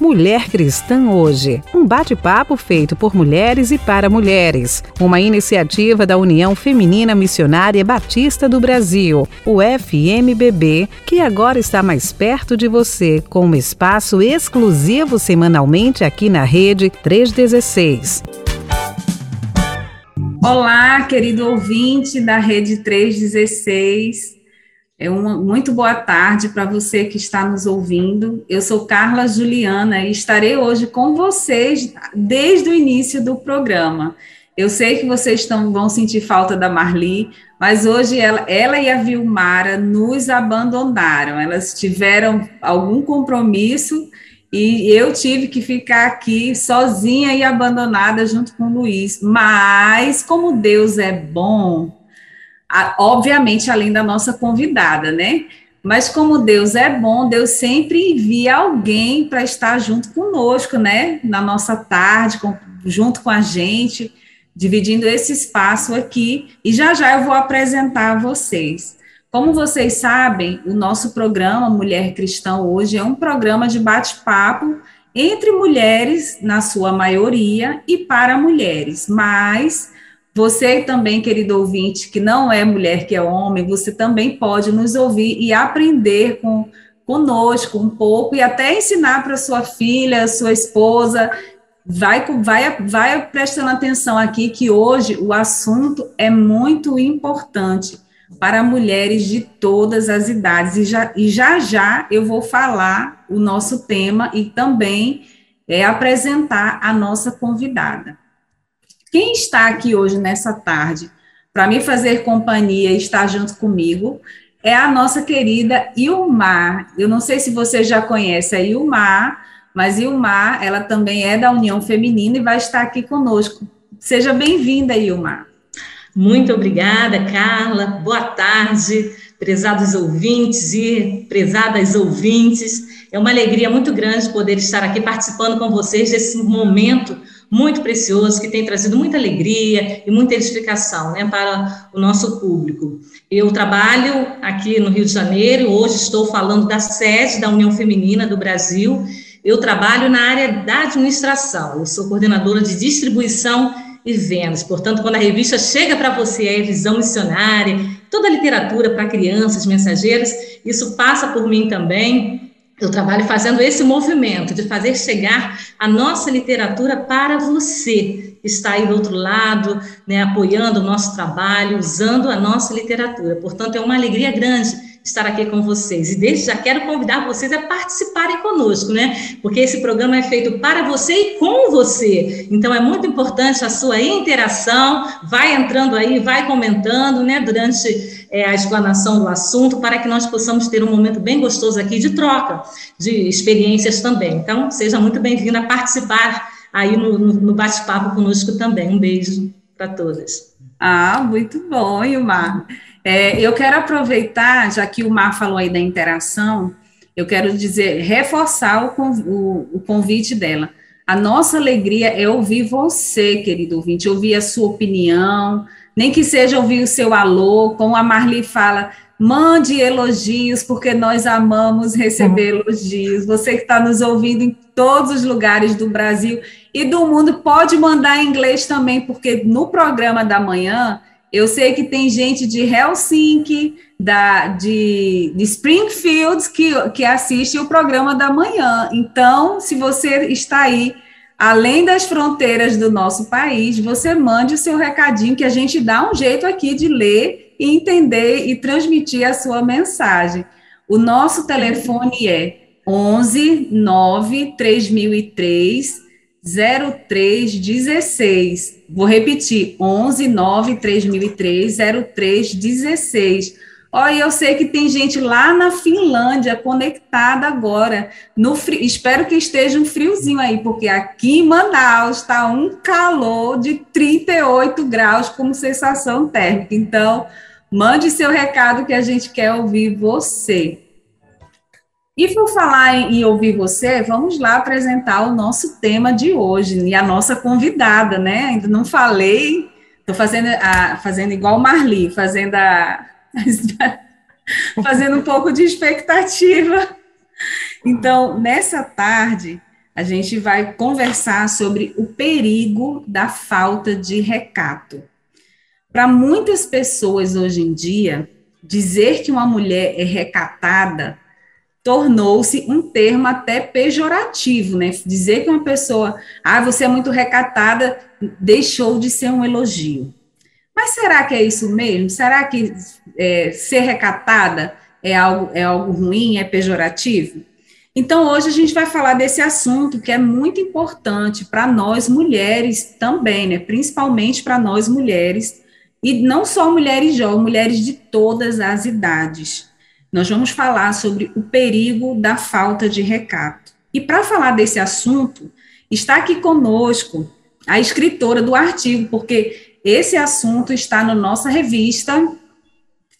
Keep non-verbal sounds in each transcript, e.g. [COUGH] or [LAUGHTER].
Mulher Cristã Hoje, um bate-papo feito por mulheres e para mulheres, uma iniciativa da União Feminina Missionária Batista do Brasil, o FMBB, que agora está mais perto de você, com um espaço exclusivo semanalmente aqui na Rede 316. Olá, querido ouvinte da Rede 316. É uma muito boa tarde para você que está nos ouvindo. Eu sou Carla Juliana e estarei hoje com vocês desde o início do programa. Eu sei que vocês estão, vão sentir falta da Marli, mas hoje ela, ela e a Vilmara nos abandonaram. Elas tiveram algum compromisso e eu tive que ficar aqui sozinha e abandonada junto com o Luiz. Mas, como Deus é bom, obviamente, além da nossa convidada, né? Mas como Deus é bom, Deus sempre envia alguém para estar junto conosco, né? Na nossa tarde, com, junto com a gente, dividindo esse espaço aqui. E já já eu vou apresentar a vocês. Como vocês sabem, o nosso programa Mulher Cristã hoje é um programa de bate-papo entre mulheres, na sua maioria, e para mulheres, mas você também, querido ouvinte, que não é mulher, que é homem, você também pode nos ouvir e aprender com, conosco um pouco e até ensinar para sua filha, sua esposa. Vai, vai, vai prestando atenção aqui que hoje o assunto é muito importante para mulheres de todas as idades. E já, e já já eu vou falar o nosso tema e também é, apresentar a nossa convidada. Quem está aqui hoje nessa tarde para me fazer companhia e estar junto comigo é a nossa querida Ilmar. Eu não sei se você já conhece a Ilmar, mas Ilmar, ela também é da União Feminina e vai estar aqui conosco. Seja bem-vinda, Ilmar. Muito obrigada, Carla. Boa tarde, prezados ouvintes e prezadas ouvintes. É uma alegria muito grande poder estar aqui participando com vocês desse momento muito precioso, que tem trazido muita alegria e muita edificação né, para o nosso público. Eu trabalho aqui no Rio de Janeiro, hoje estou falando da sede da União Feminina do Brasil. Eu trabalho na área da administração, eu sou coordenadora de distribuição e vendas. Portanto, quando a revista chega para você, é visão missionária, toda a literatura para crianças, mensageiros, isso passa por mim também. Eu trabalho fazendo esse movimento de fazer chegar a nossa literatura para você que está aí do outro lado, né, apoiando o nosso trabalho, usando a nossa literatura. Portanto, é uma alegria grande estar aqui com vocês. E desde já quero convidar vocês a participarem conosco, né? Porque esse programa é feito para você e com você. Então é muito importante a sua interação. Vai entrando aí, vai comentando, né? Durante é, a explanação do assunto, para que nós possamos ter um momento bem gostoso aqui de troca de experiências também. Então, seja muito bem-vindo a participar aí no, no, bate-papo conosco também. Um beijo para todas. Ah, muito bom, Ilmar. É, eu quero aproveitar, já que o Mar falou aí da interação, eu quero dizer, reforçar o convite dela. A nossa alegria é ouvir você, querido ouvinte, ouvir a sua opinião, nem que seja ouvir o seu alô, como a Marli fala, mande elogios, porque nós amamos receber uhum. elogios. Você que está nos ouvindo em todos os lugares do Brasil e do mundo, pode mandar em inglês também, porque no programa da manhã eu sei que tem gente de Helsinki, da, de, de Springfield, que, que assiste o programa da manhã. Então, se você está aí, além das fronteiras do nosso país, você mande o seu recadinho, que a gente dá um jeito aqui de ler e entender e transmitir a sua mensagem. O nosso telefone é 11 9 3003 0316. Vou repetir, 11 9 3003 0316. Olha, eu sei que tem gente lá na Finlândia conectada agora. No espero que esteja um friozinho aí, porque aqui em Manaus está um calor de 38 graus como sensação térmica. Então, mande seu recado que a gente quer ouvir você. E por falar em, ouvir você, vamos lá apresentar o nosso tema de hoje e a nossa convidada, né? Ainda não falei, estou fazendo, fazendo igual Marli, fazendo a, [LAUGHS] fazendo um pouco de expectativa. Então, nessa tarde, a gente vai conversar sobre o perigo da falta de recato. Para muitas pessoas hoje em dia, dizer que uma mulher é recatada tornou-se um termo até pejorativo, né? Dizer que uma pessoa, ah, você é muito recatada, deixou de ser um elogio. Mas será que é isso mesmo? Será que é, ser recatada é algo, é algo ruim, é pejorativo? Então, hoje a gente vai falar desse assunto que é muito importante para nós mulheres também, né? Principalmente para nós mulheres, e não só mulheres jovens, mulheres de todas as idades. Nós vamos falar sobre o perigo da falta de recato. E para falar desse assunto, está aqui conosco a escritora do artigo, porque esse assunto está na nossa revista,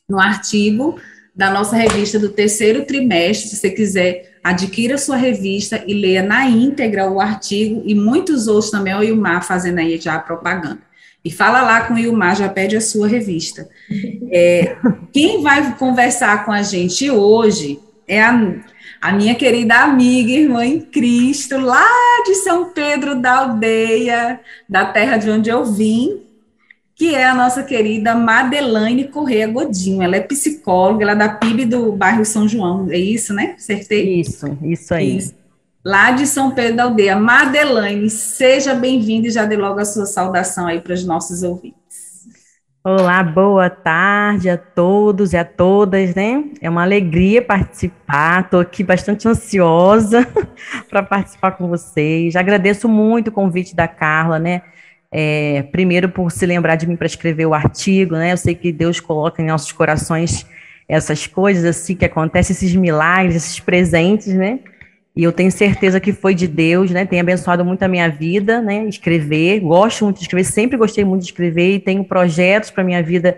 no artigo da nossa revista do terceiro trimestre. Se você quiser, adquira sua revista e leia na íntegra o artigo e muitos outros também, o Ilmar fazendo aí já a propaganda. E fala lá com o Ilmar, já pede a sua revista. [LAUGHS] É, quem vai conversar com a gente hoje é a, a minha querida amiga, irmã em Cristo, lá de São Pedro da Aldeia, da terra de onde eu vim, que é a nossa querida Madelaine Correia Godinho. Ela é psicóloga, ela é da PIB do bairro São João, é isso, né? Acertei? Isso, isso aí. Isso lá de São Pedro da Aldeia. Madelaine, seja bem-vinda e já dê logo a sua saudação aí para os nossos ouvintes. Olá, boa tarde a todos e a todas, né? É uma alegria participar, estou aqui bastante ansiosa [LAUGHS] para participar com vocês. Agradeço muito o convite da Carla, né? É, primeiro por se lembrar de mim para escrever o artigo, né? Eu sei que Deus coloca em nossos corações essas coisas assim que acontecem, esses milagres, esses presentes, né? E eu tenho certeza que foi de Deus, né? Tem abençoado muito a minha vida, né? Escrever, gosto muito de escrever, sempre gostei muito de escrever e tenho projetos para minha vida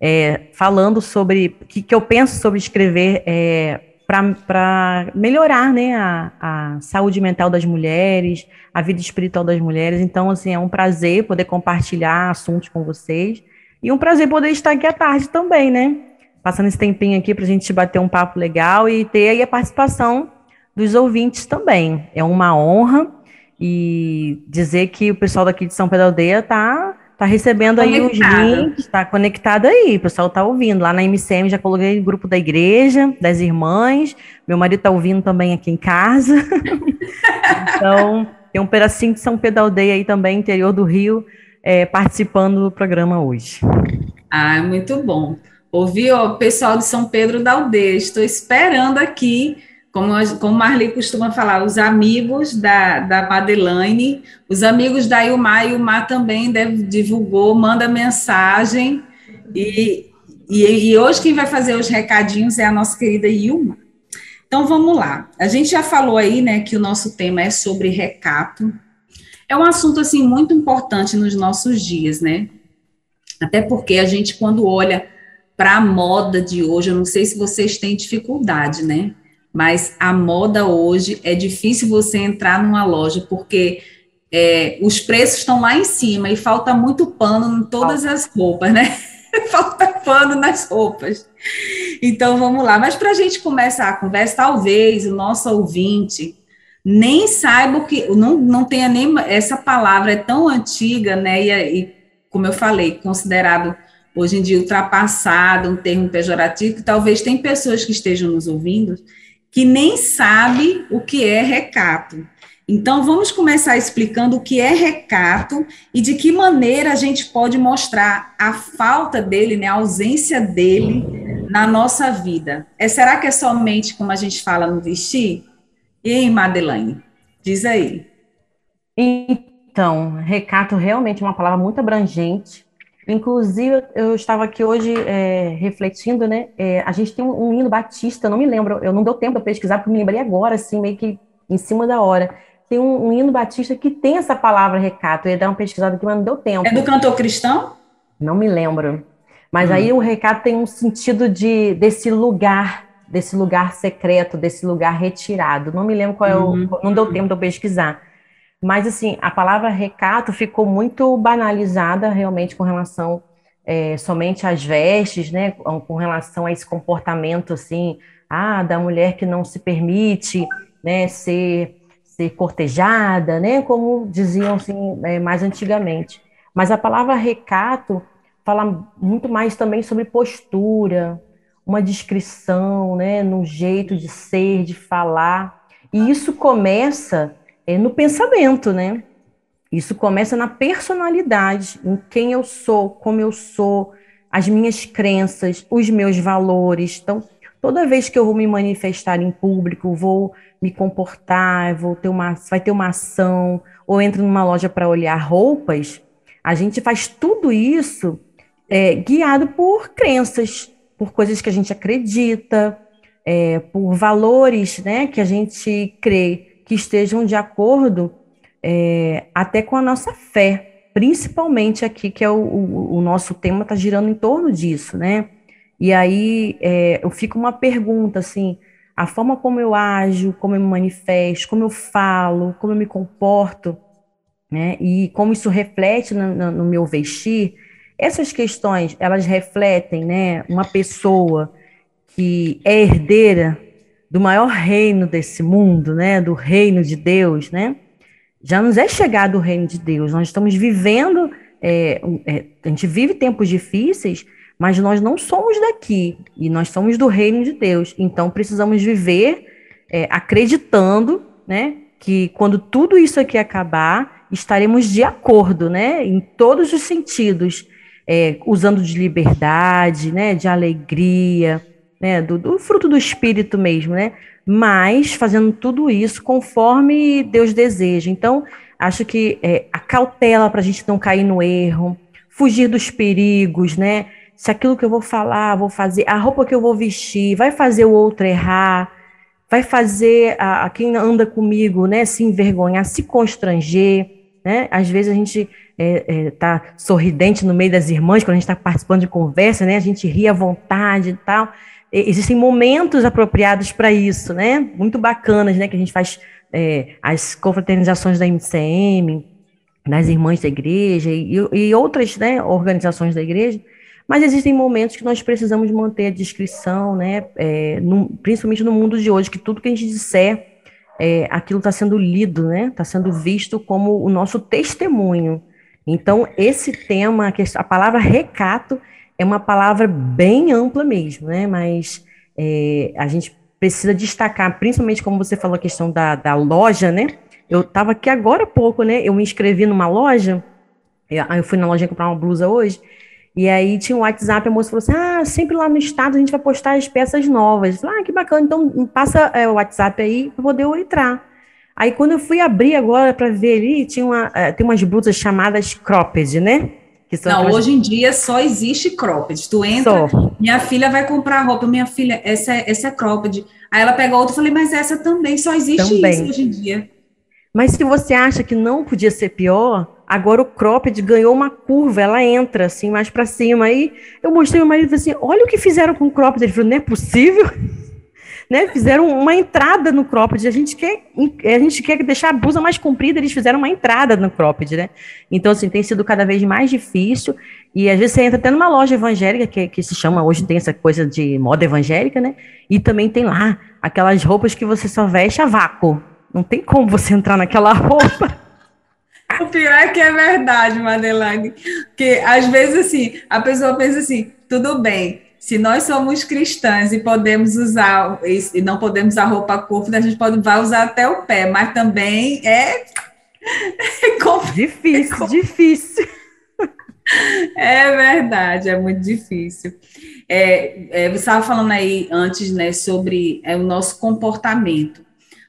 é, falando sobre o que, que eu penso sobre escrever é, para melhorar, né? A, a saúde mental das mulheres, a vida espiritual das mulheres. Então, assim, é um prazer poder compartilhar assuntos com vocês e um prazer poder estar aqui à tarde também, né? Passando esse tempinho aqui para a gente bater um papo legal e ter aí a participação dos ouvintes também. É uma honra e dizer que o pessoal daqui de São Pedro Aldeia está tá recebendo aí os links, está conectado aí, o pessoal está ouvindo. Lá na MCM já coloquei o grupo da igreja, das irmãs, meu marido está ouvindo também aqui em casa. [LAUGHS] então, tem um pedacinho de São Pedro Aldeia aí também, interior do Rio, é, participando do programa hoje. Ah, muito bom. Ouvi o pessoal de São Pedro da Aldeia, estou esperando aqui como, como Marli costuma falar, os amigos da, da Madeleine, os amigos da Ilmar, Ilmar também deve, divulgou, manda mensagem, e, e, e, hoje quem vai fazer os recadinhos é a nossa querida Ilma. Então vamos lá. A gente já falou aí, né, que o nosso tema é sobre recato. É um assunto assim muito importante nos nossos dias, né? Até porque a gente quando olha para a moda de hoje, eu não sei se vocês têm dificuldade, né? Mas a moda hoje é difícil você entrar numa loja porque é, os preços estão lá em cima e falta muito pano em todas as roupas, né? [LAUGHS] falta pano nas roupas. Então vamos lá. Mas para a gente começar a conversa, talvez o nosso ouvinte nem saiba o que, não, não tenha nem essa palavra é tão antiga, né? E, e como eu falei, considerado hoje em dia ultrapassado, um termo pejorativo, que talvez tem pessoas que estejam nos ouvindo que nem sabe o que é recato. Então, vamos começar explicando o que é recato e de que maneira a gente pode mostrar a falta dele, né, a ausência dele na nossa vida. É, será que é somente como a gente fala no vestir? E aí, Madeleine, diz aí. Então, recato realmente é uma palavra muito abrangente Inclusive, eu estava aqui hoje é, refletindo, né? É, a gente tem um, um, hino batista, não me lembro, eu não deu tempo para pesquisar, porque me lembrei agora, assim, meio que em cima da hora. Tem um, um hino batista que tem essa palavra recato. Eu ia dar uma pesquisada aqui, mas não deu tempo. É do cantor cristão? Não me lembro. Mas hum. aí o recato tem um sentido de desse lugar, desse lugar secreto, desse lugar retirado. Não me lembro qual é o. Uhum. Não deu tempo de eu pesquisar. Mas, assim, a palavra recato ficou muito banalizada realmente com relação é, somente às vestes, né? Com relação a esse comportamento, assim, ah, da mulher que não se permite, né, ser, ser cortejada, né? Como diziam assim, é, mais antigamente. Mas a palavra recato fala muito mais também sobre postura, uma descrição, né, no jeito de ser, de falar. E isso começa é, no pensamento, né? Isso começa na personalidade, em quem eu sou, como eu sou, as minhas crenças, os meus valores. Então, toda vez que eu vou me manifestar em público, vou me comportar, vou ter uma, vai ter uma ação, ou entro numa loja para olhar roupas, a gente faz tudo isso é, guiado por crenças, por coisas que a gente acredita, é, por valores né, que a gente crê que estejam de acordo é, até com a nossa fé, principalmente aqui, que é o, o, o nosso tema está girando em torno disso, né? E aí é, eu fico uma pergunta assim: a forma como eu ajo, como eu me manifesto, como eu falo, como eu me comporto, né? E como isso reflete no, no, no meu vestir, essas questões, elas refletem, né, uma pessoa que é herdeira do maior reino desse mundo, né, do reino de Deus, né? Já nos é chegado o reino de Deus. Nós estamos vivendo, é, é, a gente vive tempos difíceis, mas nós não somos daqui e nós somos do reino de Deus. Então precisamos viver é, acreditando, né, que quando tudo isso aqui acabar, estaremos de acordo, né, em todos os sentidos é, usando de liberdade, né, de alegria, né, do, do, fruto do espírito mesmo, né, mas fazendo tudo isso conforme Deus deseja. Então, acho que é, a cautela para a gente não cair no erro, fugir dos perigos, né, se aquilo que eu vou falar, vou fazer, a roupa que eu vou vestir, vai fazer o outro errar, vai fazer a, a quem anda comigo, né, se envergonhar, se constranger, né? Às vezes a gente é, é, tá sorridente no meio das irmãs, quando a gente está participando de conversa, né? A gente ri à vontade e tal. Existem momentos apropriados para isso, né? Muito bacanas, né? Que a gente faz é, as confraternizações da MCM, das irmãs da igreja e, e outras né, organizações da igreja. Mas existem momentos que nós precisamos manter a discrição, né? É, no, principalmente no mundo de hoje, que tudo que a gente disser é, aquilo está sendo lido, né? Está sendo visto como o nosso testemunho. Então, esse tema, a palavra recato, é uma palavra bem ampla mesmo, né? Mas é, a gente precisa destacar, principalmente como você falou a questão da, da loja, né? Eu estava aqui agora há pouco, né? Eu me inscrevi numa loja, eu fui na loja comprar uma blusa hoje, e aí tinha um WhatsApp, a moça falou assim: Ah, sempre lá no estado a gente vai postar as peças novas. Eu falei, ah, que bacana, então passa é, o WhatsApp aí para poder eu entrar. Aí quando eu fui abrir agora para ver ali, tinha uma, é, tem umas blusas chamadas cropped, né? Não, hoje em dia só existe cropped. Tu entra, só. minha filha vai comprar roupa, minha filha, essa é, essa é cropped. Aí ela pega outra e falei, mas essa também, só existe também. isso hoje em dia. Mas se você acha que não podia ser pior, agora o cropped ganhou uma curva, ela entra assim mais para cima. Aí eu mostrei meu marido assim: olha o que fizeram com o cropped. Ele falou: não é possível. Né? Fizeram uma entrada no cropped. A gente quer, a gente quer deixar a blusa mais comprida, eles fizeram uma entrada no cropped, né? Então, assim, tem sido cada vez mais difícil. E às vezes você entra até numa loja evangélica, que, que se chama, hoje tem essa coisa de moda evangélica, né? E também tem lá aquelas roupas que você só veste a vácuo. Não tem como você entrar naquela roupa. [LAUGHS] O pior é que é verdade, Madeleine. Porque às vezes assim, a pessoa pensa assim, tudo bem, se nós somos cristãs e podemos usar e não podemos usar roupa curta, a gente pode vai usar até o pé, mas também é, [LAUGHS] é difícil, é difícil. É verdade, é muito difícil. É, é, você estava falando aí antes, né, sobre é, o nosso comportamento.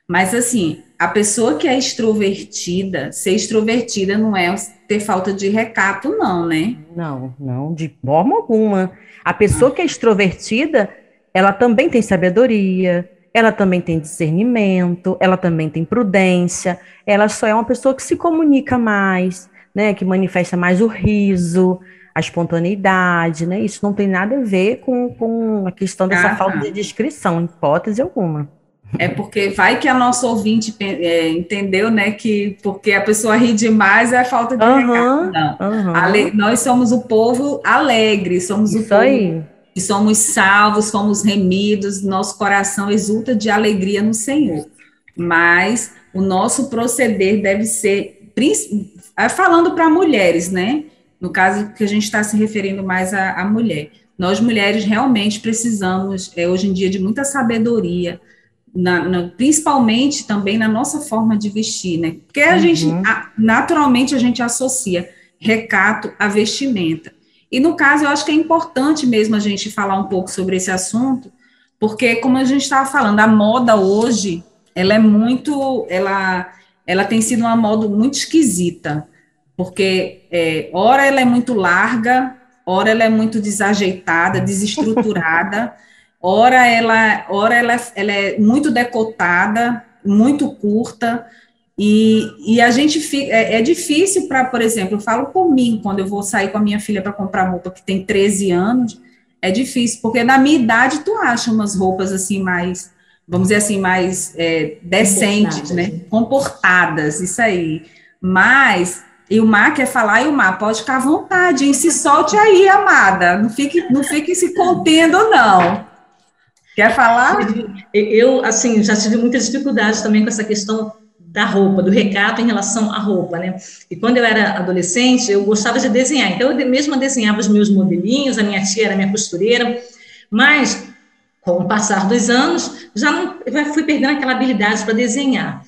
Mas, assim, a pessoa que é extrovertida, ser extrovertida não é ter falta de recato, não, né? Não, não, de forma alguma. A pessoa que é extrovertida, ela também tem sabedoria, ela também tem discernimento, ela também tem prudência, ela só é uma pessoa que se comunica mais, né, que manifesta mais o riso, a espontaneidade, né? Isso não tem nada a ver com, com a questão dessa ah, falta de descrição, hipótese alguma. É porque vai que a nossa ouvinte é, entendeu, né, que porque a pessoa ri demais é falta de uhum, recado. Não. Uhum. Ale, nós somos o povo alegre, somos Isso o povo aí. que somos salvos, somos remidos, nosso coração exulta de alegria no Senhor. mas o nosso proceder deve ser, é, falando para mulheres, né? No caso que a gente está se referindo mais à, à mulher. Nós mulheres realmente precisamos, é, hoje em dia, de muita sabedoria, na, na, principalmente também na nossa forma de vestir, né? Porque a uhum. gente, a, naturalmente, a gente associa recato a vestimenta. E no caso, eu acho que é importante mesmo a gente falar um pouco sobre esse assunto, porque como a gente estava falando, a moda hoje, ela é muito, ela, ela tem sido uma moda muito esquisita, porque é, ora ela é muito larga, ora ela é muito desajeitada, desestruturada, [LAUGHS] ora ela, ora ela, ela é muito decotada, muito curta, e, e a gente fica, é, é difícil para, por exemplo, eu falo por mim, quando eu vou sair com a minha filha para comprar roupa que tem 13 anos, é difícil, porque na minha idade tu acha umas roupas assim mais, vamos dizer assim, mais é, decentes, né? Comportadas, isso aí. Mas e o Mar quer falar, e o Mar pode ficar à vontade, hein? se solte aí, amada. Não fique, não fique se contendo, não. Quer falar? Eu, assim, já tive muitas dificuldades também com essa questão da roupa, do recato em relação à roupa, né? E quando eu era adolescente, eu gostava de desenhar. Então, eu mesma desenhava os meus modelinhos, a minha tia era minha costureira, mas com o passar dos anos, já não fui perdendo aquela habilidade para desenhar.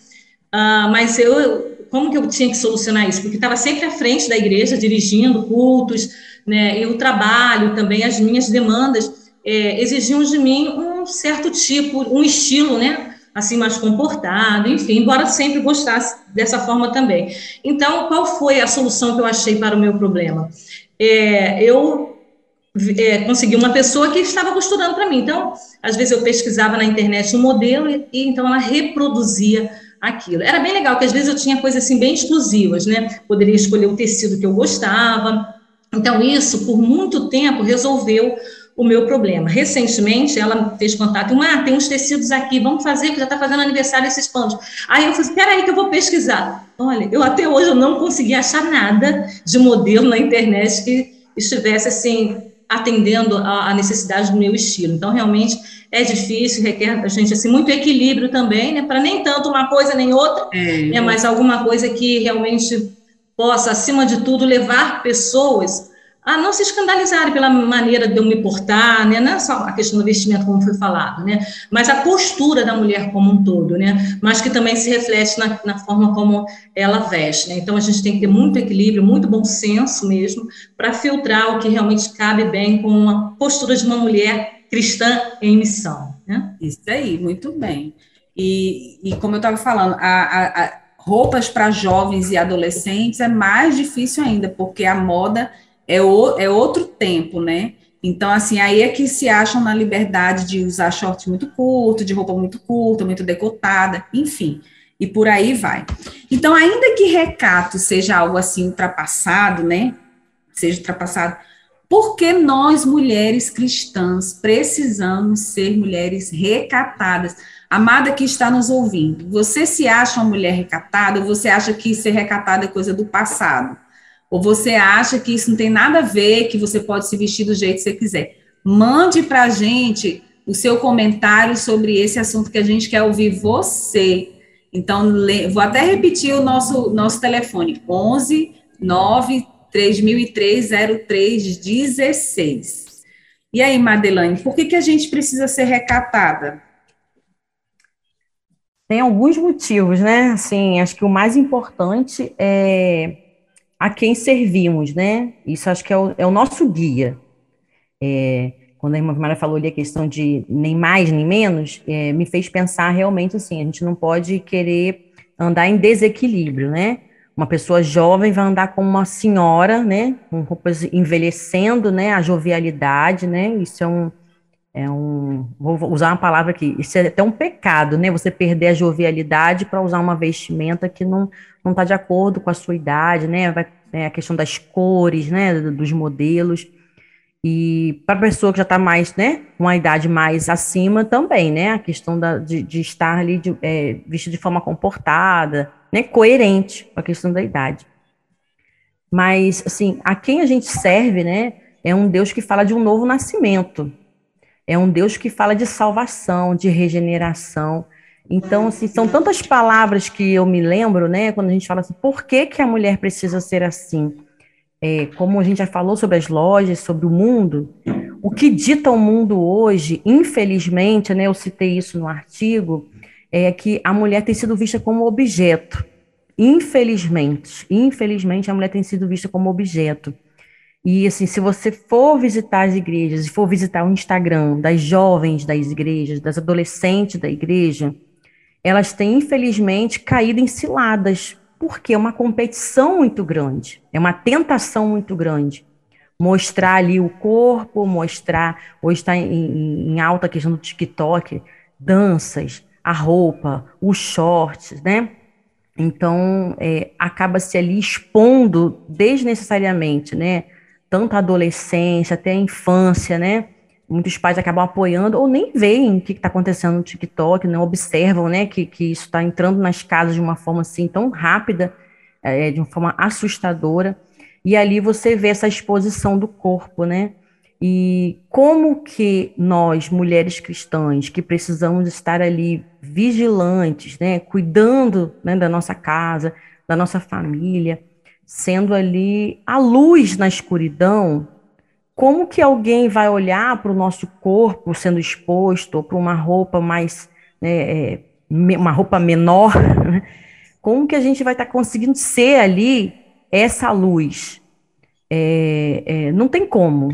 Uh, mas eu, como que eu tinha que solucionar isso? Porque estava sempre à frente da igreja, dirigindo cultos, né? E o trabalho também, as minhas demandas é, exigiam de mim um certo tipo, um estilo, né? assim mais comportado, enfim, embora sempre gostasse dessa forma também. Então, qual foi a solução que eu achei para o meu problema? É, eu é, consegui uma pessoa que estava costurando para mim. Então, às vezes eu pesquisava na internet um modelo e, e, então ela reproduzia aquilo. Era bem legal, porque às vezes eu tinha coisas assim bem exclusivas, né? Poderia escolher o tecido que eu gostava. Então, isso, por muito tempo, resolveu o meu problema. Recentemente, ela fez contato, ah, tem uns tecidos aqui, vamos fazer, que já está fazendo aniversário esses panos. Aí eu falei, espera aí que eu vou pesquisar. Olha, eu até hoje eu não consegui achar nada de modelo na internet que estivesse, assim, atendendo a, necessidade do meu estilo. Então, realmente, é difícil, requer a gente, assim, muito equilíbrio também, né, para nem tanto uma coisa nem outra, é, né, mas alguma coisa que realmente possa, acima de tudo, levar pessoas a não se escandalizarem pela maneira de eu me portar, né? não é só a questão do vestimento, como foi falado, né? mas a postura da mulher como um todo, né? mas que também se reflete na, na forma como ela veste. Né? Então, a gente tem que ter muito equilíbrio, muito bom senso mesmo, para filtrar o que realmente cabe bem com a postura de uma mulher cristã em missão. Né? Isso aí, muito bem. E, e como eu estava falando, a, a, a roupas para jovens e adolescentes é mais difícil ainda, porque a moda é, o, é outro tempo, né? Então, assim, aí é que se acham na liberdade de usar short muito curto, de roupa muito curta, muito decotada, enfim, e por aí vai. Então, ainda que recato seja algo assim ultrapassado, né? Seja ultrapassado, por que nós, mulheres cristãs, precisamos ser mulheres recatadas? Amada que está nos ouvindo, você se acha uma mulher recatada ou você acha que ser recatada é coisa do passado? Ou você acha que isso não tem nada a ver, que você pode se vestir do jeito que você quiser? Mande para a gente o seu comentário sobre esse assunto que a gente quer ouvir você. Então, vou até repetir o nosso, nosso telefone: 11 9 3003 0316. E aí, Madelane, por que, que a gente precisa ser recatada? Tem alguns motivos, né? Assim, acho que o mais importante é a quem servimos, né? Isso acho que é o, é o nosso guia. É, quando a irmã Maria falou ali a questão de nem mais nem menos, é, me fez pensar realmente assim, a gente não pode querer andar em desequilíbrio, né? Uma pessoa jovem vai andar como uma senhora, né? Com roupas envelhecendo, né? A jovialidade, né? Isso é um, é um, vou usar uma palavra aqui, isso é até um pecado, né? Você perder a jovialidade para usar uma vestimenta que não não está de acordo com a sua idade, né? Vai, é, a questão das cores, né? Dos modelos. E para a pessoa que já está mais, né, uma idade mais acima também, né, a questão da, de, de estar ali de, é, vestido de forma comportada, né, coerente com a questão da idade. Mas, assim, a quem a gente serve, né, é um Deus que fala de um novo nascimento, é um Deus que fala de salvação, de regeneração, Então, assim, são tantas palavras que eu me lembro, né, quando a gente fala assim, por que, que a mulher precisa ser assim? É, como a gente já falou sobre as lojas, sobre o mundo, o que dita o mundo hoje, infelizmente, né, eu citei isso no artigo, é que a mulher tem sido vista como objeto. Infelizmente, infelizmente a mulher tem sido vista como objeto. E assim, se você for visitar as igrejas, e for visitar o Instagram das jovens das igrejas, das adolescentes da igreja, elas têm infelizmente caído em ciladas, porque é uma competição muito grande, é uma tentação muito grande. Mostrar ali o corpo, mostrar, hoje está em, em alta questão do TikTok, danças, a roupa, os shorts, né? Então, é, acaba-se ali expondo desnecessariamente, né? Tanto a adolescência até a infância, né? Muitos pais acabam apoiando ou nem veem o que está acontecendo no TikTok, não observam, né? Que, que isso está entrando nas casas de uma forma assim tão rápida, é, de uma forma assustadora. E ali você vê essa exposição do corpo, né? E como que nós, mulheres cristãs, que precisamos estar ali vigilantes, né, cuidando né, da nossa casa, da nossa família, sendo ali a luz na escuridão, como que alguém vai olhar para o nosso corpo sendo exposto, ou para uma roupa mais, né, é, uma roupa menor, né? [LAUGHS] como que a gente vai estar tá conseguindo ser ali essa luz? É, é, não tem como,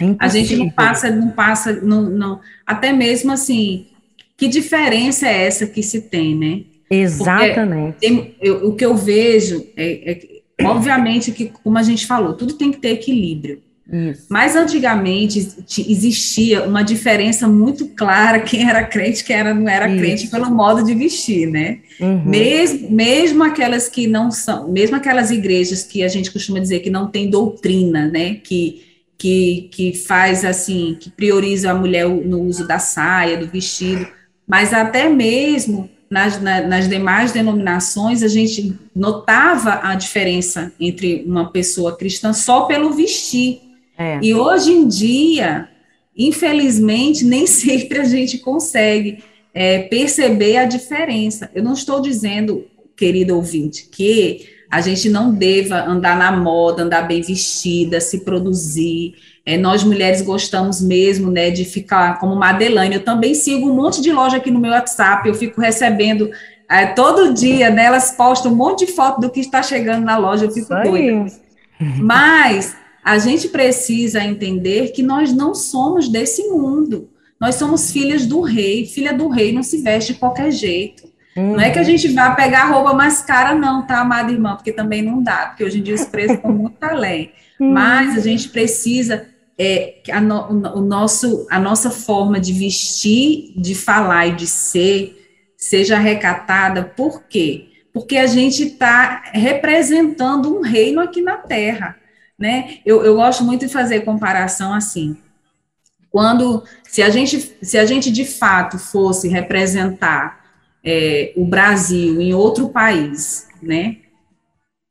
é a gente não passa, não passa, não, não, até mesmo assim, que diferença é essa que se tem, né? Exatamente. Tem, eu, o que eu vejo é, é, obviamente, que, como a gente falou, tudo tem que ter equilíbrio. Isso. Mas antigamente existia uma diferença muito clara quem era crente, quem era, não era Isso. crente, pelo modo de vestir, né? Uhum. Mesmo, mesmo aquelas que não são, mesmo aquelas igrejas que a gente costuma dizer que não tem doutrina, né? Que que, que faz assim, que prioriza a mulher no uso da saia, do vestido, mas até mesmo nas, na, nas demais denominações a gente notava a diferença entre uma pessoa cristã só pelo vestir. É. E hoje em dia, infelizmente, [LAUGHS] nem sempre a gente consegue é, perceber a diferença. Eu não estou dizendo, querido ouvinte, que a gente não deva andar na moda, andar bem vestida, se produzir. É, nós mulheres gostamos mesmo, né, de ficar como Madeleine. Eu também sigo um monte de loja aqui no meu WhatsApp, eu fico recebendo é, todo dia, né, elas postam um monte de foto do que está chegando na loja, eu fico doida. Mas a gente precisa entender que nós não somos desse mundo. Nós somos filhas do rei. Filha do rei não se veste de qualquer jeito. Uhum. Não é que a uhum. gente vá pegar roupa mais cara, não, tá, amada irmã? Porque também não dá, porque hoje em dia os preços estão muito além. Uhum. Mas a gente precisa é, a, no, o nosso, a nossa forma de vestir, de falar e de ser seja recatada, por quê? Porque a gente está representando um reino aqui na Terra. Né? Eu, eu gosto muito de fazer comparação assim. Quando, se a gente, se a gente de fato fosse representar é, o Brasil em outro país, né?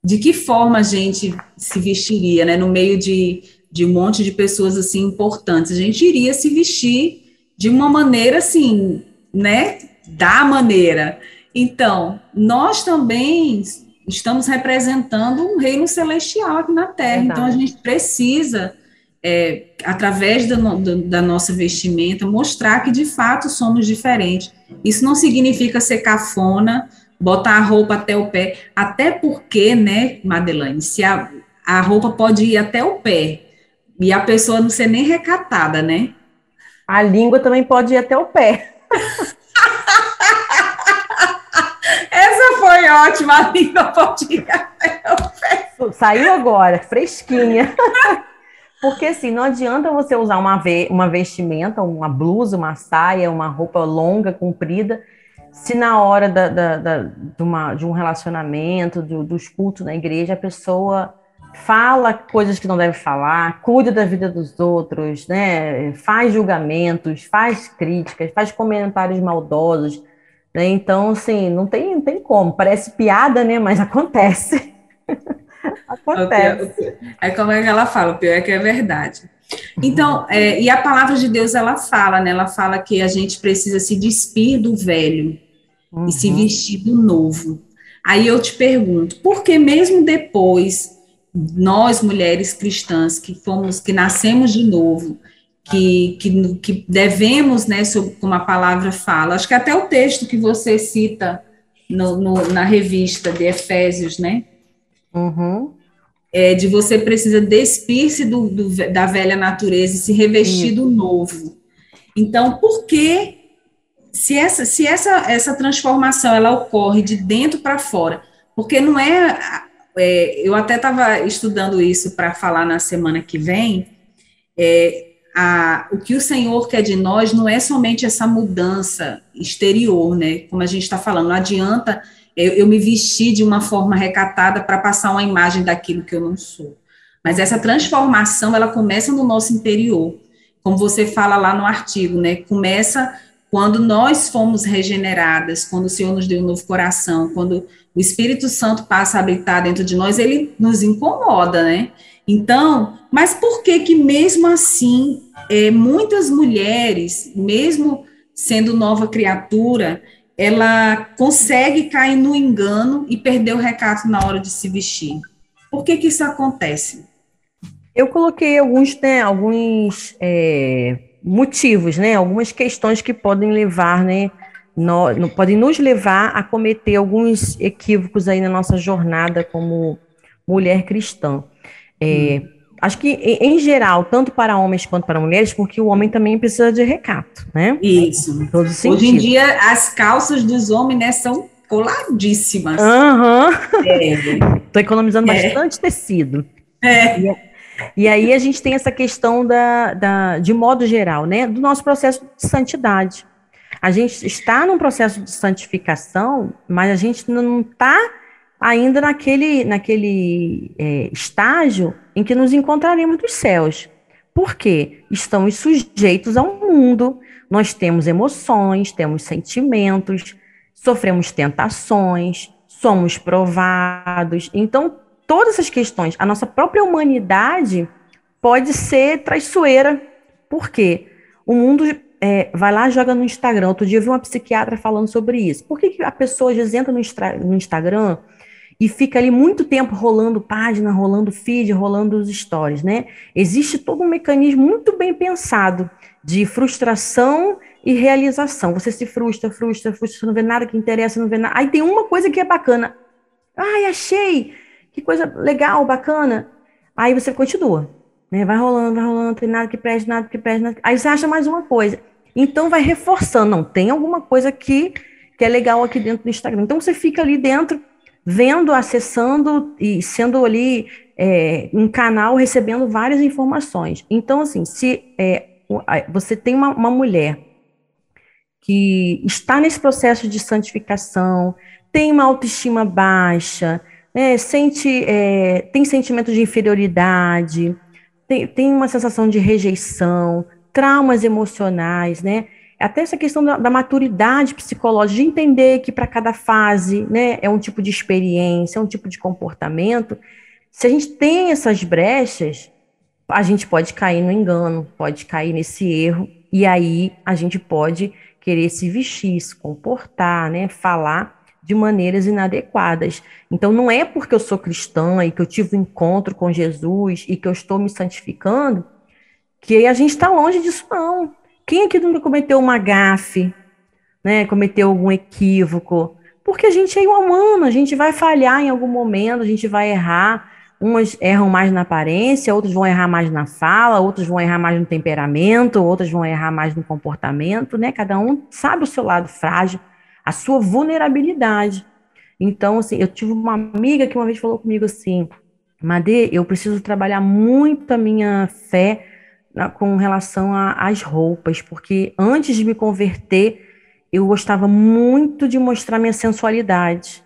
De que forma a gente se vestiria, né? No meio de, de um monte de pessoas assim importantes, a gente iria se vestir de uma maneira assim, né? Da maneira. Então, nós também estamos representando um reino celestial aqui na Terra. Verdade. Então, a gente precisa, é, através do, do, da nossa vestimenta, mostrar que de fato somos diferentes isso não significa ser cafona, botar a roupa até o pé, até porque, né, Madeleine, se a, a roupa pode ir até o pé e a pessoa não ser nem recatada, né? A língua também pode ir até o pé. Essa foi ótima, a língua pode ir até o pé. Saiu agora, fresquinha. Porque assim, não adianta você usar uma, ve uma vestimenta, uma blusa, uma saia, uma roupa longa, comprida, se na hora da, da, da de, uma, de, um relacionamento, do, dos cultos na igreja, a pessoa fala coisas que não deve falar, cuida da vida dos outros, né? faz julgamentos, faz críticas, faz comentários maldosos. Né? Então, assim, não tem, não tem como. Parece piada, né? Mas [LAUGHS] acontece. Acontece. É como é que ela fala, o pior é que é verdade. Então, é, e a palavra de Deus, ela fala, né? Ela fala que a gente precisa se despir do velho. uhum. e se uhum. vestir do novo. Aí eu te pergunto, por que mesmo depois nós mulheres cristãs que fomos que nascemos de novo, que, que, que devemos, né, sobre, como a palavra fala, acho que até o texto que você cita no, no, na revista de Efésios, né? Uhum. É, de você precisa despir-se do, do, da velha natureza e se revestir do novo. Então, por que se essa se essa essa transformação ela ocorre de dentro para fora? Porque não é, é eu até estava estudando isso para falar na semana que vem. É, a, o que o Senhor quer de nós não é somente essa mudança exterior, né? Como a gente está falando, não adianta eu, eu me vestir de uma forma recatada para passar uma imagem daquilo que eu não sou. Mas essa transformação, ela começa no nosso interior, como você fala lá no artigo, né? Começa quando nós fomos regeneradas, quando o Senhor nos deu um novo coração, quando o Espírito Santo passa a habitar dentro de nós, ele nos incomoda, né? Então, mas por que que mesmo assim, é, muitas mulheres, mesmo sendo nova criatura, ela consegue cair no engano e perder o recato na hora de se vestir? Por que que isso acontece? Eu coloquei alguns, né, alguns é, motivos, né, algumas questões que podem levar, né, no, podem nos levar a cometer alguns equívocos aí na nossa jornada como mulher cristã. É, hum. Acho que, em geral, tanto para homens quanto para mulheres, porque o homem também precisa de recato, né? Isso. Todo Hoje em dia, as calças dos homens né, são coladíssimas. Aham. Uhum. Estou é. [LAUGHS] economizando é. bastante tecido. É. E, aí a gente tem essa questão da, da, de modo geral, né, do nosso processo de santidade. A gente está num processo de santificação, mas a gente não está ainda naquele, naquele é, estágio em que nos encontraremos nos céus. Por quê? Estamos sujeitos ao mundo, nós temos emoções, temos sentimentos, sofremos tentações, somos provados. Então, todas essas questões, a nossa própria humanidade pode ser traiçoeira. Por quê? O mundo é, vai lá joga no Instagram. Outro dia eu vi uma psiquiatra falando sobre isso. Por que, que a pessoa às vezes entra no, no Instagram e fica ali muito tempo rolando página, rolando feed, rolando os stories, né? Existe todo um mecanismo muito bem pensado de frustração e realização. Você se frustra, frustra, frustra, não vê nada que interessa, não vê nada. Aí tem uma coisa que é bacana. Ai, achei! Que coisa legal, bacana. Aí você continua, né? Vai rolando, vai rolando, tem nada que preste, nada que preste, nada. Aí você acha mais uma coisa. Então vai reforçando, não, tem alguma coisa que, que é legal aqui dentro do Instagram. Então você fica ali dentro vendo, acessando e sendo ali é, um canal recebendo várias informações. Então, assim, se é, você tem uma, uma, mulher que está nesse processo de santificação, tem uma autoestima baixa, é, sente, é, tem sentimento de inferioridade, tem, tem uma sensação de rejeição, traumas emocionais, né? até essa questão da, da maturidade psicológica, de entender que para cada fase né, é um tipo de experiência, é um tipo de comportamento. Se a gente tem essas brechas, a gente pode cair no engano, pode cair nesse erro, e aí a gente pode querer se vestir, se comportar, né, falar de maneiras inadequadas. Então, não é porque eu sou cristã e que eu tive um encontro com Jesus e que eu estou me santificando que a gente está longe disso, não. Quem aqui nunca cometeu uma gafe, né? Cometeu algum equívoco? Porque a gente é humano, a gente vai falhar em algum momento, a gente vai errar. Umas erram mais na aparência, outros vão errar mais na fala, outros vão errar mais no temperamento, outros vão errar mais no comportamento, né? Cada um sabe o seu lado frágil, a sua vulnerabilidade. Então, assim, eu tive uma amiga que uma vez falou comigo assim: Madê, eu preciso trabalhar muito a minha fé com relação às roupas, porque antes de me converter, eu gostava muito de mostrar minha sensualidade.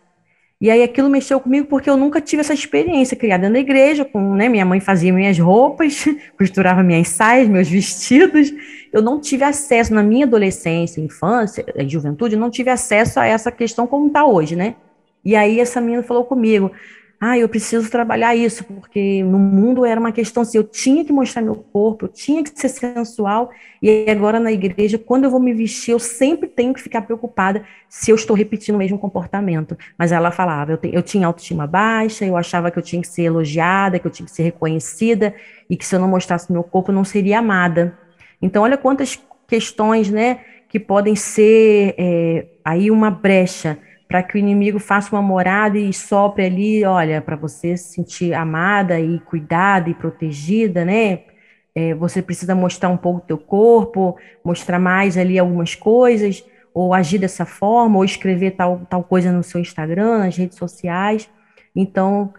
E aí aquilo mexeu comigo porque eu nunca tive essa experiência criada na igreja, com, né, minha mãe fazia minhas roupas, [LAUGHS] costurava minhas saias, meus vestidos. Eu não tive acesso na minha adolescência, infância, eh, juventude, não tive acesso a essa questão como está hoje, né? E aí essa menina falou comigo: ah, eu preciso trabalhar isso, porque no mundo era uma questão assim, eu tinha que mostrar meu corpo, eu tinha que ser sensual, e agora na igreja, quando eu vou me vestir, eu sempre tenho que ficar preocupada se eu estou repetindo o mesmo comportamento. Mas ela falava, eu, te, eu tinha autoestima baixa, eu achava que eu tinha que ser elogiada, que eu tinha que ser reconhecida, e que se eu não mostrasse meu corpo, eu não seria amada. Então, olha quantas questões, né, que podem ser é, aí uma brecha para que o inimigo faça uma morada e sopre ali, olha, para você se sentir amada e cuidada e protegida, né? É, você precisa mostrar um pouco teu corpo, mostrar mais ali algumas coisas, ou agir dessa forma, ou escrever tal, tal coisa no seu Instagram, nas redes sociais. Então,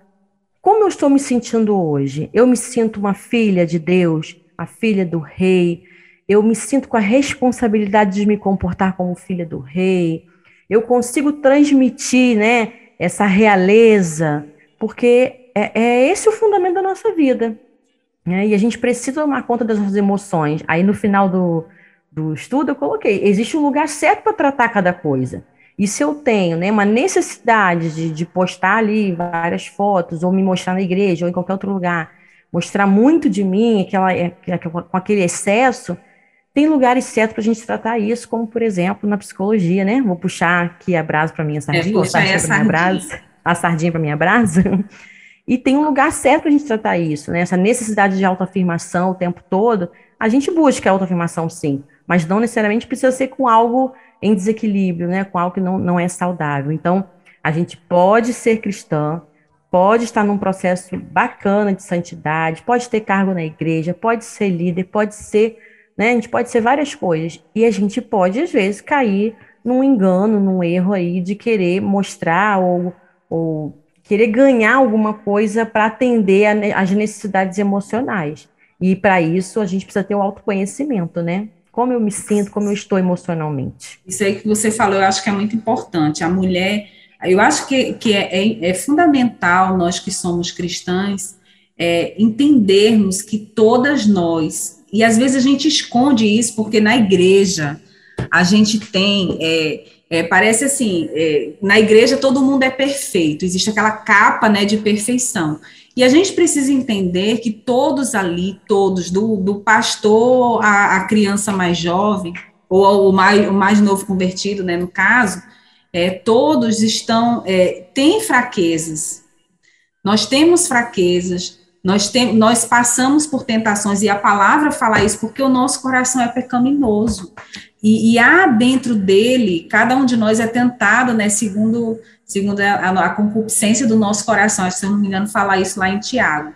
como eu estou me sentindo hoje? Eu me sinto uma filha de Deus, a filha do rei. Eu me sinto com a responsabilidade de me comportar como filha do rei eu consigo transmitir né, essa realeza, porque é, é esse o fundamento da nossa vida. Né? E a gente precisa tomar conta das nossas emoções. Aí no final do, do estudo eu coloquei, existe um lugar certo para tratar cada coisa. E se eu tenho né, uma necessidade de, de postar ali várias fotos, ou me mostrar na igreja, ou em qualquer outro lugar, mostrar muito de mim, aquela, é, com aquele excesso, tem lugares certos para a gente tratar isso, como, por exemplo, na psicologia, né? Vou puxar aqui a brasa para minha sardinha, é, a sardinha para minha brasa, a sardinha para minha brasa. E tem um lugar certo para a gente tratar isso, né? Essa necessidade de autoafirmação o tempo todo. A gente busca autoafirmação, sim, mas não necessariamente precisa ser com algo em desequilíbrio, né? Com algo que não, não é saudável. Então, a gente pode ser cristã, pode estar num processo bacana de santidade, pode ter cargo na igreja, pode ser líder, pode ser né? A gente pode ser várias coisas. E a gente pode, às vezes, cair num engano, num erro aí de querer mostrar ou, ou querer ganhar alguma coisa para atender às necessidades emocionais. E para isso a gente precisa ter o autoconhecimento, né? Como eu me sinto, como eu estou emocionalmente. Isso aí que você falou, eu acho que é muito importante. A mulher, eu acho que, que é, é, é fundamental nós que somos cristãs é, entendermos que todas nós e às vezes a gente esconde isso, porque na igreja a gente tem. É, é, parece assim, é, na igreja todo mundo é perfeito, existe aquela capa né, de perfeição. E a gente precisa entender que todos ali, todos, do, do pastor à, à criança mais jovem, ou o mais, o mais novo convertido, né, no caso, é, todos estão, é, têm fraquezas. Nós temos fraquezas, nós, tem, nós passamos por tentações, e a palavra fala isso porque o nosso coração é pecaminoso. E, e há dentro dele, cada um de nós é tentado, né, segundo, segundo a, a concupiscência do nosso coração. Se eu não me engano, falar isso lá em Tiago.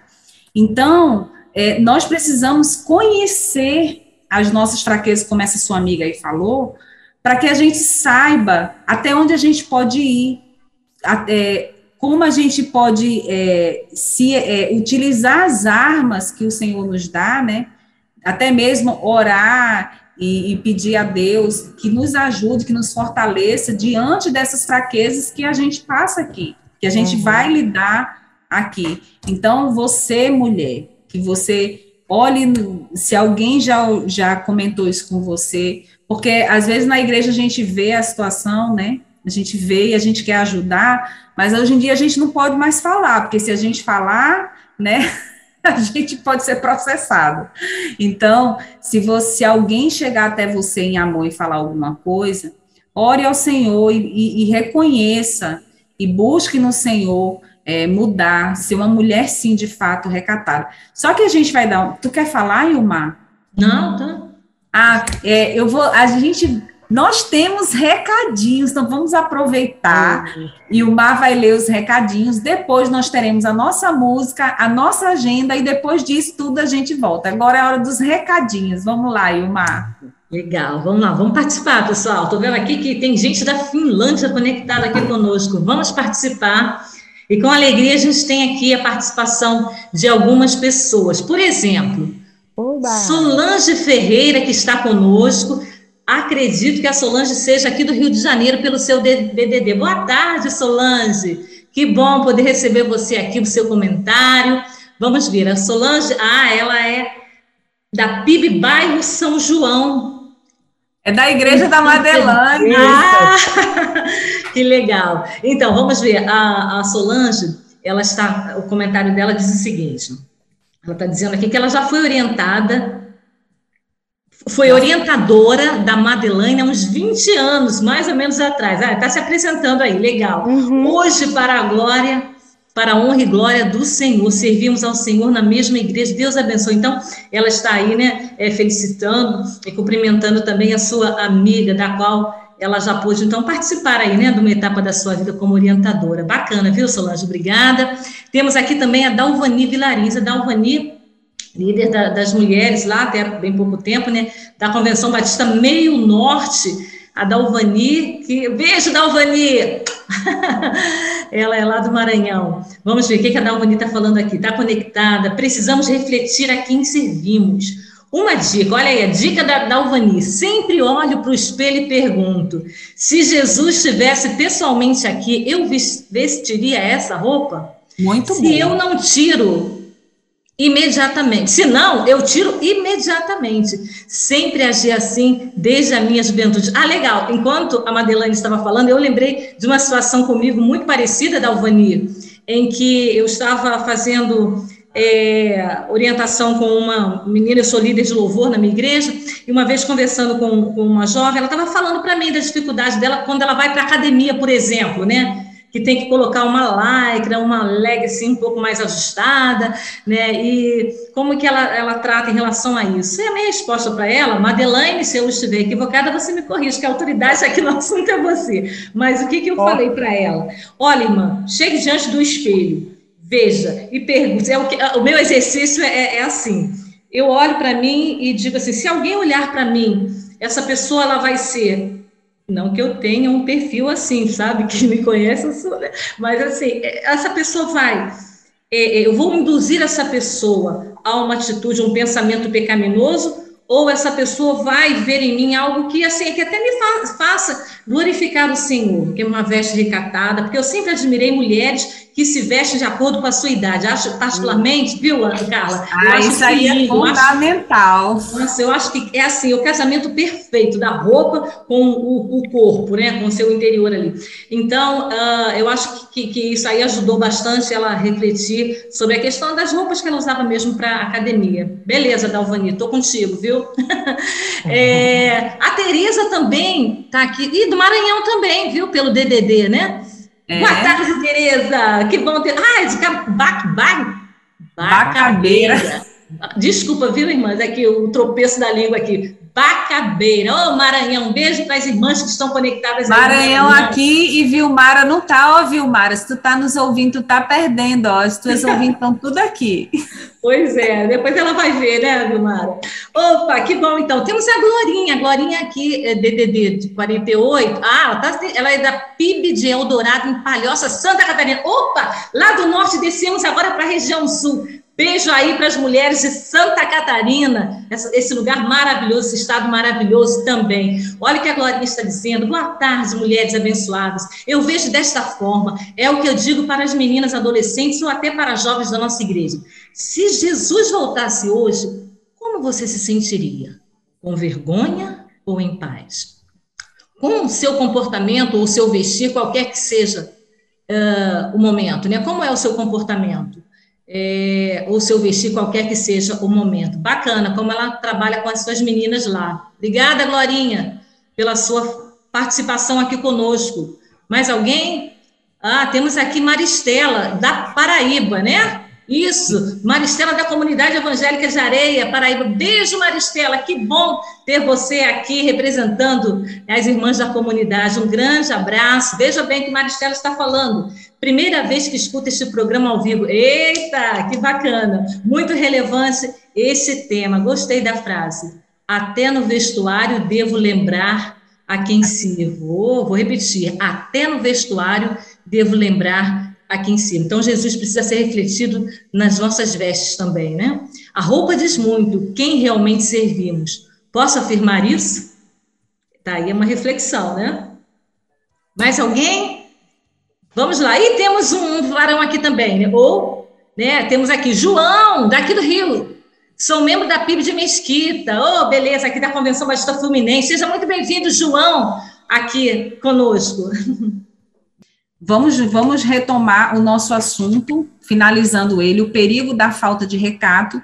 Então, é, nós precisamos conhecer as nossas fraquezas, como essa sua amiga aí falou, para que a gente saiba até onde a gente pode ir. Até, como a gente pode é, se é, utilizar as armas que o Senhor nos dá, né? Até mesmo orar e, e, pedir a Deus que nos ajude, que nos fortaleça diante dessas fraquezas que a gente passa aqui, que a gente uhum. vai lidar aqui. Então, você, mulher, que você olhe, se alguém já, já comentou isso com você, porque às vezes na igreja a gente vê a situação, né? A gente vê e a gente quer ajudar, mas hoje em dia a gente não pode mais falar, porque se a gente falar, né, [LAUGHS] a gente pode ser processado. Então, se você, se alguém chegar até você em amor e falar alguma coisa, ore ao Senhor e, e, e reconheça e busque no Senhor é, mudar, ser uma mulher sim de fato recatada. Só que a gente vai dar. Um, tu quer falar, Ilmar? Não, tá. Ah, é, eu vou. A gente nós temos recadinhos, então vamos aproveitar uhum. e o Mar vai ler os recadinhos. Depois nós teremos a nossa música, a nossa agenda e depois disso tudo a gente volta. Agora é a hora dos recadinhos. Vamos lá, Ilmar. Legal, vamos lá, vamos participar, pessoal. Estou vendo aqui que tem gente da Finlândia conectada aqui conosco. Vamos participar. E com alegria a gente tem aqui a participação de algumas pessoas. Por exemplo, Oba. Solange Ferreira, que está conosco, Acredito que a Solange seja aqui do Rio de Janeiro pelo seu DDD. Boa tarde, Solange. Que bom poder receber você aqui, o seu comentário. Vamos ver, a Solange, ah, ela é da PIB Bairro São João. É da Igreja da Madelane. Ah, [LAUGHS] que legal. Então, vamos ver, a, a Solange, ela está, o comentário dela diz o seguinte: ela está dizendo aqui que ela já foi orientada, foi orientadora da Madeleine há uns 20 anos, mais ou menos atrás. Ah, está se apresentando aí, legal. Uhum. Hoje, para a glória, para a honra e glória do Senhor, servimos ao Senhor na mesma igreja. Deus abençoe. Então, ela está aí, né, é, felicitando e cumprimentando também a sua amiga, da qual ela já pôde, então, participar aí, né, de uma etapa da sua vida como orientadora. Bacana, viu, Solange? Obrigada. Temos aqui também a Dalvani Vilarins. A Dalvani, líder da, das mulheres lá, até bem pouco tempo, né, da Convenção Batista Meio Norte, a Dalvani, que... Beijo, Dalvani! [LAUGHS] ela é lá do Maranhão. Vamos ver o que a Dalvani está falando aqui. Está conectada. Precisamos refletir a quem servimos uma dica, olha aí, a dica da, da Alvani. Sempre olho para o espelho e pergunto: se Jesus estivesse pessoalmente aqui, eu vestiria essa roupa? Muito se bom. Se eu não tiro imediatamente, se não, eu tiro imediatamente. Sempre agi assim desde a minha juventude. Ah, legal. Enquanto a Madeleine estava falando, eu lembrei de uma situação comigo muito parecida da Alvani, em que eu estava fazendo é, orientação com uma menina, eu sou líder de louvor na minha igreja, e uma vez conversando com, com uma jovem, ela estava falando para mim da dificuldade dela quando ela vai para academia, por exemplo, né? Que tem que colocar uma lycra, uma leg assim, um pouco mais ajustada, né? E como que ela, ela trata em relação a isso? E a minha resposta para ela, Madeleine, se eu estiver equivocada, você me corrige, que a autoridade aqui [LAUGHS] no assunto é você. Mas o que, que eu falei para ela? Olha, irmã, chegue diante do espelho Veja e pergunte. É o, que, o meu exercício é, é, é assim. Eu olho para mim e digo assim: se alguém olhar para mim, essa pessoa ela vai ser não que eu tenha um perfil assim, sabe? [LAUGHS] Que me conhece, sou, né? mas assim, essa pessoa vai, é, é, eu vou induzir essa pessoa a uma atitude, um pensamento pecaminoso, ou essa pessoa vai ver em mim algo que assim que até me fa faça glorificar o Senhor, que é uma veste recatada, porque eu sempre admirei mulheres que se vestem de acordo com a sua idade. Acho, particularmente, viu, Carla? Ah, isso aí é fundamental. Acho, nossa, eu acho que é assim, o casamento perfeito da roupa com o, o corpo, né? Com o seu interior ali. Então, uh, eu acho que, que, isso aí ajudou bastante ela a refletir sobre a questão das roupas que ela usava mesmo para academia. Beleza, Dalvani, tô contigo, viu? [LAUGHS] é, a Tereza também tá aqui, e do Maranhão também, viu? Pelo DDD, né? É. Boa tarde, Tereza. Que bom ter. Ah, de ba... Ba... Bacabeira. Desculpa, viu, irmãs? É que o tropeço da língua aqui. Bacabeira. Ô, oh, Maranhão, um beijo para as irmãs que estão conectadas Maranhão aí. aqui e Vilmara não tá, ó, Vilmara. Se tu tá nos ouvindo, tu tá perdendo, ó. As tuas ouvintes estão tudo aqui. [LAUGHS] Pois é, depois ela vai ver, né, Vilmara? Opa, que bom, então. Temos a Glorinha, a Glorinha aqui, é DDD de 48. Ah, ela, tá, ela é da PIB de Eldorado, em Palhoça, Santa Catarina. Opa, lá do norte descemos agora para a região sul. Beijo aí para as mulheres de Santa Catarina, esse lugar maravilhoso, esse estado maravilhoso também. Olha o que a Glorinha está dizendo. Boa tarde, mulheres abençoadas. Eu vejo desta forma, é o que eu digo para as meninas adolescentes ou até para jovens da nossa igreja. Se Jesus voltasse hoje, como você se sentiria? Com vergonha ou em paz? Com o seu comportamento ou o seu vestir, qualquer que seja uh, o momento, né? Como é o seu comportamento? É, ou seu vestir, qualquer que seja o momento. Bacana, como ela trabalha com as suas meninas lá. Obrigada, Glorinha, pela sua participação aqui conosco. Mais alguém? Ah, temos aqui Maristela, da Paraíba, né? Isso, Maristela da Comunidade Evangélica de Areia, Paraíba. Beijo, Maristela, que bom ter você aqui representando as irmãs da comunidade. Um grande abraço. Veja bem que Maristela está falando. Primeira vez que escuta este programa ao vivo. Eita, que bacana! Muito relevante esse tema. Gostei da frase. Até no vestuário devo lembrar a quem sirvo. Oh, vou repetir. Até no vestuário devo lembrar a quem sirvo. Então, Jesus precisa ser refletido nas nossas vestes também, né? A roupa diz muito quem realmente servimos. Posso afirmar isso? Tá aí uma reflexão, né? Mais alguém? Vamos lá. E temos um varão aqui também, né? Ou, né, temos aqui João, daqui do Rio. Sou membro da PIB de Mesquita. Oh, beleza, aqui da Convenção Batista Fluminense. Seja muito bem-vindo, João, aqui conosco. [LAUGHS] vamos, vamos retomar o nosso assunto, finalizando ele, o perigo da falta de recato,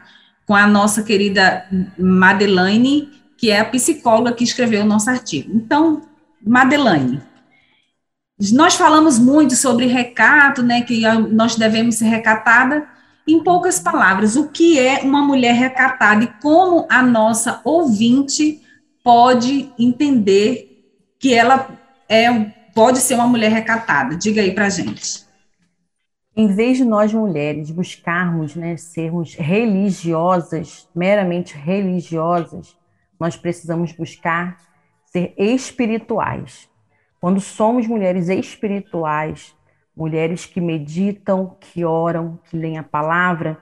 com a nossa querida Madeleine, que é a psicóloga que escreveu o nosso artigo. Então, Madeleine, nós falamos muito sobre recato, né, que nós devemos ser recatada. Em poucas palavras, o que é uma mulher recatada e como a nossa ouvinte pode entender que ela é, pode ser uma mulher recatada? Diga aí para gente. Em vez de nós mulheres buscarmos né, sermos religiosas, meramente religiosas, nós precisamos buscar ser espirituais. Quando somos mulheres espirituais, mulheres que meditam, que oram, que leem a palavra,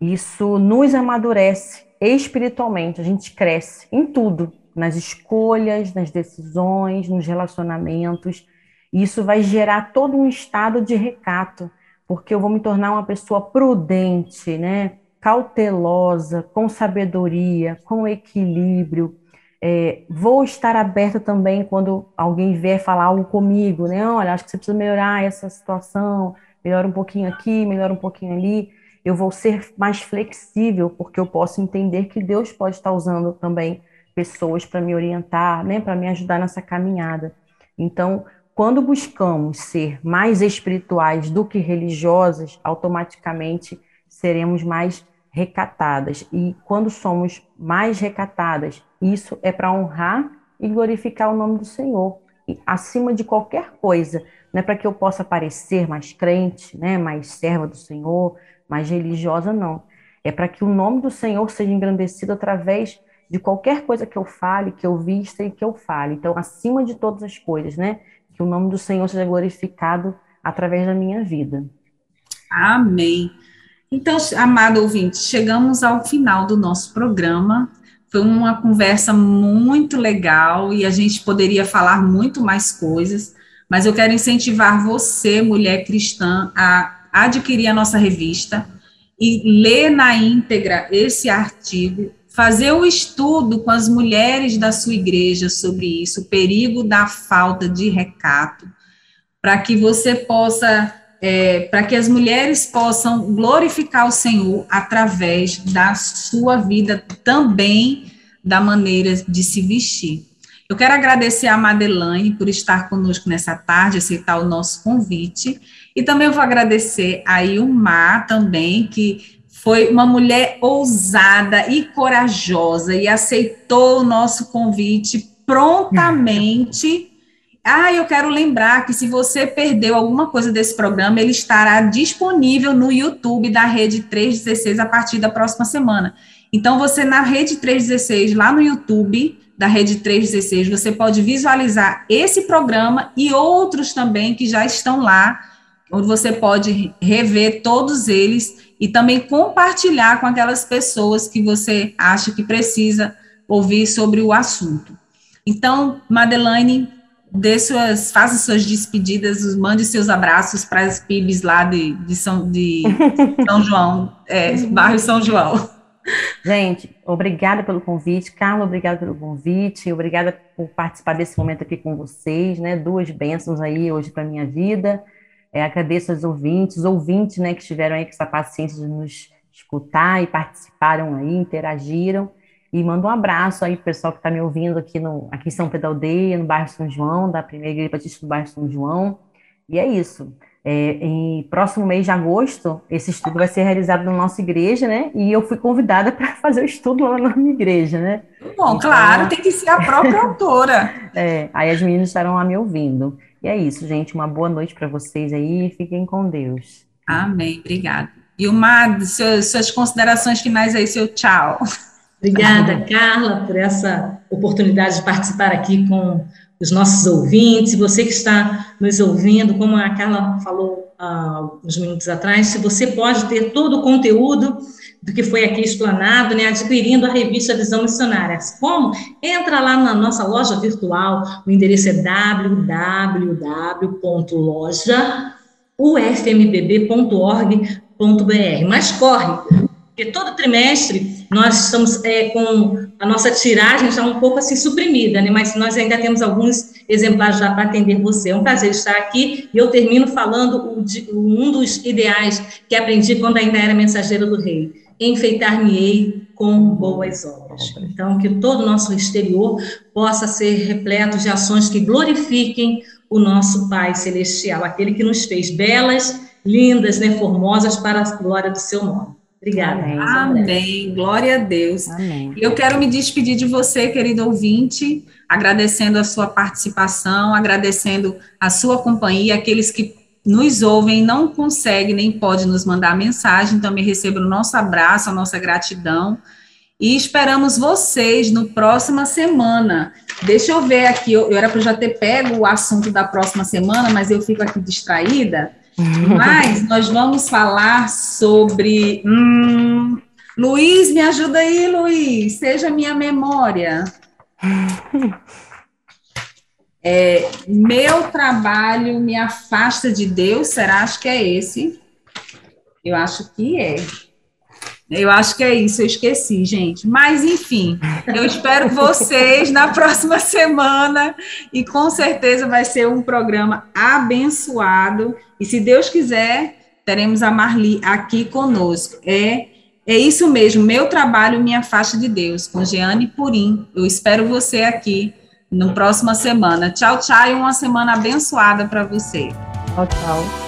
isso nos amadurece espiritualmente, a gente cresce em tudo, nas escolhas, nas decisões, nos relacionamentos. Isso vai gerar todo um estado de recato, porque eu vou me tornar uma pessoa prudente, né? cautelosa, com sabedoria, com equilíbrio. É, vou estar aberta também quando alguém vier falar algo comigo, né? Olha, acho que você precisa melhorar essa situação, melhora um pouquinho aqui, melhora um pouquinho ali. Eu vou ser mais flexível, porque eu posso entender que Deus pode estar usando também pessoas para me orientar, né? Para me ajudar nessa caminhada. Então, quando buscamos ser mais espirituais do que religiosas, automaticamente seremos mais recatadas. E quando somos mais recatadas, isso é para honrar e glorificar o nome do Senhor, e acima de qualquer coisa. Não é para que eu possa parecer mais crente, né, mais serva do Senhor, mais religiosa, não. É para que o nome do Senhor seja engrandecido através de qualquer coisa que eu fale, que eu vista e que eu fale. Então, acima de todas as coisas, né? Que o nome do Senhor seja glorificado através da minha vida. Amém. Então, amado ouvinte, chegamos ao final do nosso programa. Foi uma conversa muito legal e a gente poderia falar muito mais coisas, mas eu quero incentivar você, mulher cristã, a adquirir a nossa revista e ler na íntegra esse artigo, fazer o estudo com as mulheres da sua igreja sobre isso, o perigo da falta de recato, para que você possa é, para que as mulheres possam glorificar o Senhor através da sua vida também da maneira de se vestir. Eu quero agradecer a Madeleine por estar conosco nessa tarde, aceitar o nosso convite, e também vou agradecer a Ilmar também, que foi uma mulher ousada e corajosa e aceitou o nosso convite prontamente ah, eu quero lembrar que se você perdeu alguma coisa desse programa, ele estará disponível no YouTube da Rede 316 a partir da próxima semana. Então, você na Rede 316, lá no YouTube da Rede 316, você pode visualizar esse programa e outros também que já estão lá, onde você pode rever todos eles e também compartilhar com aquelas pessoas que você acha que precisa ouvir sobre o assunto. Então, Madeleine, dê suas, faça suas despedidas, mande seus abraços para as PIBs lá de, de, São, de [LAUGHS] São João, é, bairro São João. Gente, obrigada pelo convite. Carla, obrigada pelo convite. Obrigada por participar desse momento aqui com vocês, né? Duas bênçãos aí hoje para minha vida. É, agradeço aos ouvintes, ouvintes, né, que estiveram aí com essa paciência de nos escutar e participaram aí, interagiram. E mando um abraço aí pro pessoal que está me ouvindo aqui, no, aqui em São Pedro Aldeia, no bairro São João, da primeira igreja batista do bairro São João. E é isso. É, em próximo mês de agosto, esse estudo vai ser realizado na nossa igreja, né? E eu fui convidada [LAUGHS] para fazer o estudo lá na minha igreja, né? Bom, então, claro, tem que ser a própria autora. [LAUGHS] É, aí as meninas estarão lá me ouvindo. E é isso, gente. Uma boa noite para vocês aí. Fiquem com Deus. Amém. Obrigada. E uma suas considerações finais aí, seu tchau. Obrigada, Carla, por essa oportunidade de participar aqui com os nossos ouvintes. Você que está nos ouvindo, como a Carla falou há uns minutos atrás, se você pode ter todo o conteúdo do que foi aqui explanado, né, adquirindo a revista Visão Missionária. Como? Entra lá na nossa loja virtual, o endereço é www.lojaufmbb.org.br. Mas corre, porque todo trimestre nós estamos é, com a nossa tiragem já um pouco assim suprimida, né? Mas nós ainda temos alguns exemplares já para atender você. É um prazer estar aqui e eu termino falando um dos ideais que aprendi quando ainda era mensageira do rei. Enfeitar-me-ei com boas obras. Então, que todo o nosso exterior possa ser repleto de ações que glorifiquem o nosso Pai Celestial, aquele que nos fez belas, lindas, né, formosas para a glória do seu nome. Obrigada. Amém. Amém. Glória a Deus. Amém. Eu quero me despedir de você, querido ouvinte, agradecendo a sua participação, agradecendo a sua companhia, aqueles que nos ouvem, não conseguem nem podem nos mandar mensagem, também recebam o nosso abraço, a nossa gratidão. E esperamos vocês no próxima semana. Deixa eu ver aqui, eu, eu era para já ter pego o assunto da próxima semana, mas eu fico aqui distraída. Mas nós vamos falar sobre. Hum, Luiz, me ajuda aí, Luiz. Seja minha memória. É, meu trabalho me afasta de Deus. Será? Acho que é esse. Eu acho que é. Eu acho que é isso, eu esqueci, gente. Mas, enfim, eu espero vocês na próxima [LAUGHS] semana e com certeza vai ser um programa abençoado. E se Deus quiser, teremos a Marli aqui conosco. É, é isso mesmo, meu trabalho me afasta de Deus, com Jeane Purim. Eu espero você aqui na próxima semana. Tchau, tchau e uma semana abençoada para você. Tchau, tchau.